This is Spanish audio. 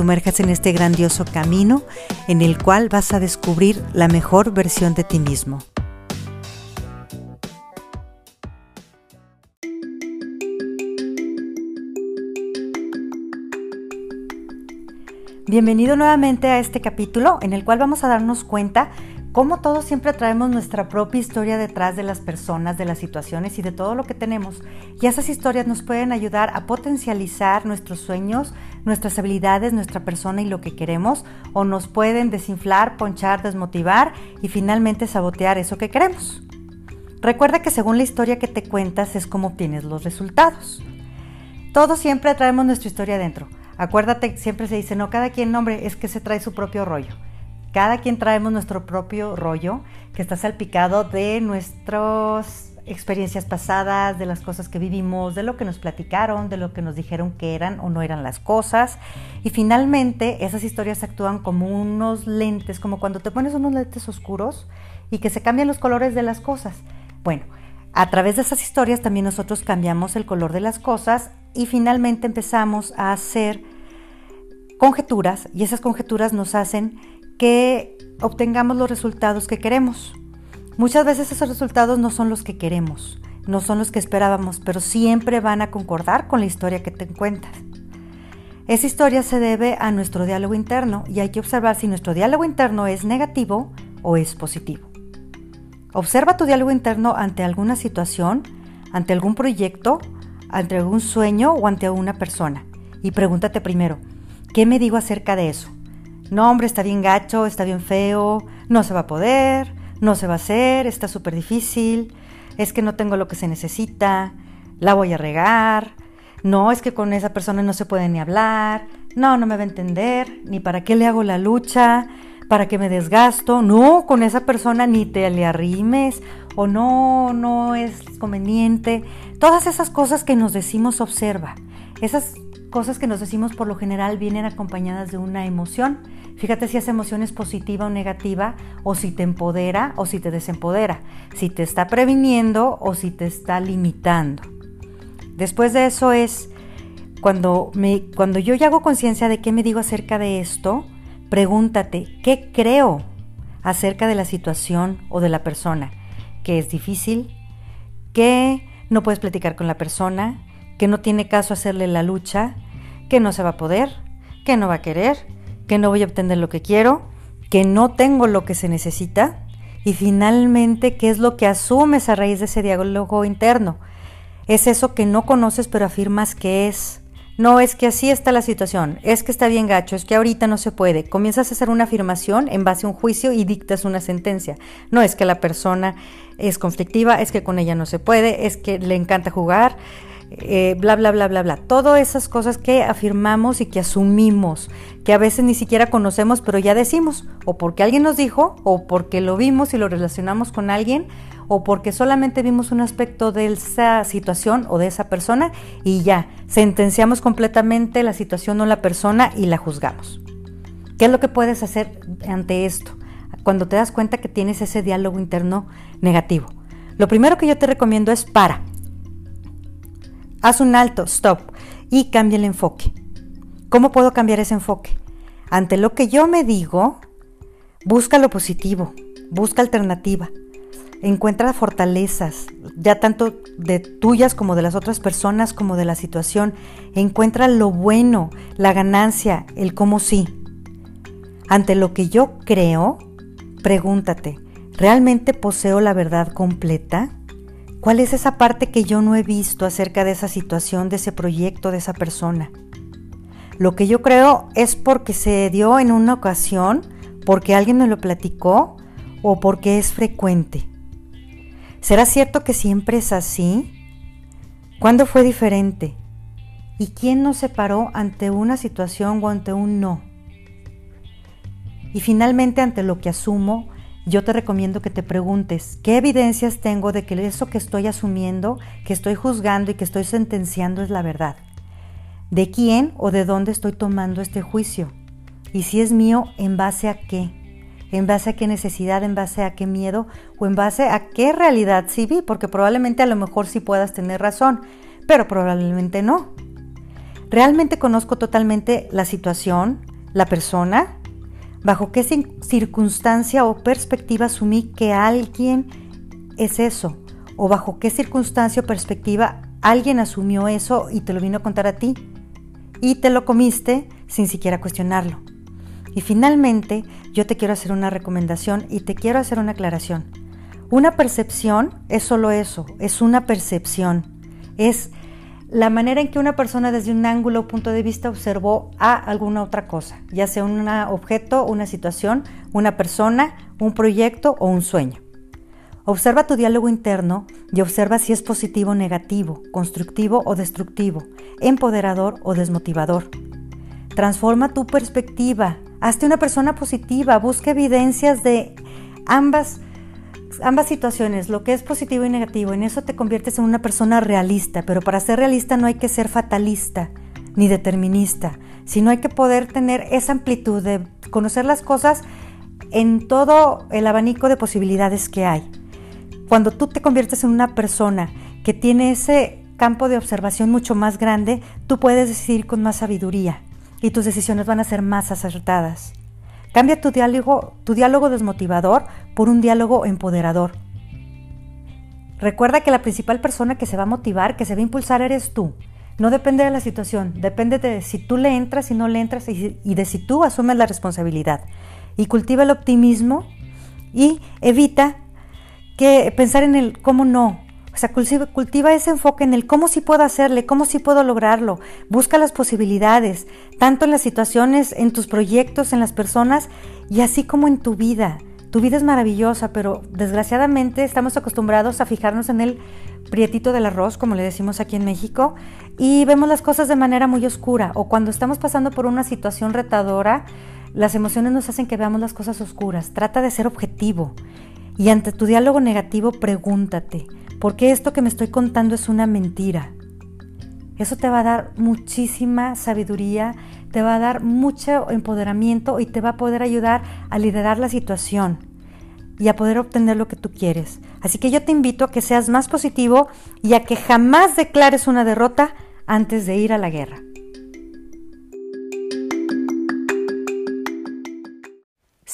sumerjas en este grandioso camino en el cual vas a descubrir la mejor versión de ti mismo. Bienvenido nuevamente a este capítulo en el cual vamos a darnos cuenta cómo todos siempre traemos nuestra propia historia detrás de las personas, de las situaciones y de todo lo que tenemos. Y esas historias nos pueden ayudar a potencializar nuestros sueños, nuestras habilidades, nuestra persona y lo que queremos, o nos pueden desinflar, ponchar, desmotivar y finalmente sabotear eso que queremos. Recuerda que según la historia que te cuentas es como obtienes los resultados. Todos siempre traemos nuestra historia adentro. Acuérdate, siempre se dice, no, cada quien, nombre, es que se trae su propio rollo. Cada quien traemos nuestro propio rollo que está salpicado de nuestras experiencias pasadas, de las cosas que vivimos, de lo que nos platicaron, de lo que nos dijeron que eran o no eran las cosas. Y finalmente esas historias actúan como unos lentes, como cuando te pones unos lentes oscuros y que se cambian los colores de las cosas. Bueno, a través de esas historias también nosotros cambiamos el color de las cosas y finalmente empezamos a hacer conjeturas y esas conjeturas nos hacen que obtengamos los resultados que queremos. Muchas veces esos resultados no son los que queremos, no son los que esperábamos, pero siempre van a concordar con la historia que te cuentas. Esa historia se debe a nuestro diálogo interno y hay que observar si nuestro diálogo interno es negativo o es positivo. Observa tu diálogo interno ante alguna situación, ante algún proyecto, ante algún sueño o ante una persona. Y pregúntate primero, ¿qué me digo acerca de eso? No hombre, está bien gacho, está bien feo, no se va a poder, no se va a hacer, está súper difícil, es que no tengo lo que se necesita, la voy a regar, no, es que con esa persona no se puede ni hablar, no, no me va a entender, ni para qué le hago la lucha, para qué me desgasto, no, con esa persona ni te le arrimes, o no, no es conveniente. Todas esas cosas que nos decimos observa, esas cosas que nos decimos por lo general vienen acompañadas de una emoción Fíjate si esa emoción es positiva o negativa, o si te empodera o si te desempodera, si te está previniendo o si te está limitando. Después de eso es, cuando, me, cuando yo ya hago conciencia de qué me digo acerca de esto, pregúntate, ¿qué creo acerca de la situación o de la persona? ¿Que es difícil? ¿Que no puedes platicar con la persona? ¿Que no tiene caso hacerle la lucha? ¿Que no se va a poder? ¿Que no va a querer? que no voy a obtener lo que quiero, que no tengo lo que se necesita y finalmente qué es lo que asumes a raíz de ese diálogo interno. Es eso que no conoces pero afirmas que es. No es que así está la situación, es que está bien gacho, es que ahorita no se puede. Comienzas a hacer una afirmación en base a un juicio y dictas una sentencia. No es que la persona es conflictiva, es que con ella no se puede, es que le encanta jugar, eh, bla, bla, bla, bla, bla. Todas esas cosas que afirmamos y que asumimos, que a veces ni siquiera conocemos, pero ya decimos, o porque alguien nos dijo, o porque lo vimos y lo relacionamos con alguien, o porque solamente vimos un aspecto de esa situación o de esa persona y ya, sentenciamos completamente la situación o la persona y la juzgamos. ¿Qué es lo que puedes hacer ante esto? Cuando te das cuenta que tienes ese diálogo interno negativo. Lo primero que yo te recomiendo es para Haz un alto, stop, y cambia el enfoque. ¿Cómo puedo cambiar ese enfoque? Ante lo que yo me digo, busca lo positivo, busca alternativa, encuentra fortalezas, ya tanto de tuyas como de las otras personas, como de la situación. Encuentra lo bueno, la ganancia, el cómo sí. Ante lo que yo creo, pregúntate, ¿realmente poseo la verdad completa? ¿Cuál es esa parte que yo no he visto acerca de esa situación, de ese proyecto, de esa persona? Lo que yo creo es porque se dio en una ocasión, porque alguien me lo platicó o porque es frecuente. ¿Será cierto que siempre es así? ¿Cuándo fue diferente? ¿Y quién nos separó ante una situación o ante un no? Y finalmente, ante lo que asumo, yo te recomiendo que te preguntes, ¿qué evidencias tengo de que eso que estoy asumiendo, que estoy juzgando y que estoy sentenciando es la verdad? ¿De quién o de dónde estoy tomando este juicio? Y si es mío, ¿en base a qué? ¿En base a qué necesidad? ¿En base a qué miedo? ¿O en base a qué realidad sí vi? Porque probablemente a lo mejor sí puedas tener razón, pero probablemente no. ¿Realmente conozco totalmente la situación, la persona? ¿Bajo qué circunstancia o perspectiva asumí que alguien es eso? ¿O bajo qué circunstancia o perspectiva alguien asumió eso y te lo vino a contar a ti? Y te lo comiste sin siquiera cuestionarlo. Y finalmente, yo te quiero hacer una recomendación y te quiero hacer una aclaración. Una percepción es solo eso, es una percepción. Es la manera en que una persona desde un ángulo o punto de vista observó a alguna otra cosa, ya sea un objeto, una situación, una persona, un proyecto o un sueño. Observa tu diálogo interno y observa si es positivo o negativo, constructivo o destructivo, empoderador o desmotivador. Transforma tu perspectiva, hazte una persona positiva, busca evidencias de ambas ambas situaciones, lo que es positivo y negativo, en eso te conviertes en una persona realista, pero para ser realista no hay que ser fatalista ni determinista, sino hay que poder tener esa amplitud de conocer las cosas en todo el abanico de posibilidades que hay. Cuando tú te conviertes en una persona que tiene ese campo de observación mucho más grande, tú puedes decidir con más sabiduría y tus decisiones van a ser más acertadas. Cambia tu diálogo, tu diálogo desmotivador por un diálogo empoderador. Recuerda que la principal persona que se va a motivar, que se va a impulsar, eres tú. No depende de la situación, depende de si tú le entras y no le entras y, de si tú asumes la responsabilidad. Y cultiva el optimismo y evita que pensar en el cómo no, o sea, cultiva, ese enfoque en el cómo sí puedo hacerle, cómo sí puedo lograrlo. Busca las posibilidades, tanto en las situaciones, en tus proyectos, en las personas y así como en tu vida. Tu vida es maravillosa, pero desgraciadamente estamos acostumbrados a fijarnos en el prietito del arroz, como le decimos aquí en México, y vemos las cosas de manera muy oscura. O cuando estamos pasando por una situación retadora, las emociones nos hacen que veamos las cosas oscuras. Trata de ser objetivo. Y ante tu diálogo negativo, pregúntate, porque esto que me estoy contando es una mentira. Eso te va a dar muchísima sabiduría, te va a dar mucho empoderamiento y te va a poder ayudar a liderar la situación y a poder obtener lo que tú quieres. Así que yo te invito a que seas más positivo y a que jamás declares una derrota antes de ir a la guerra.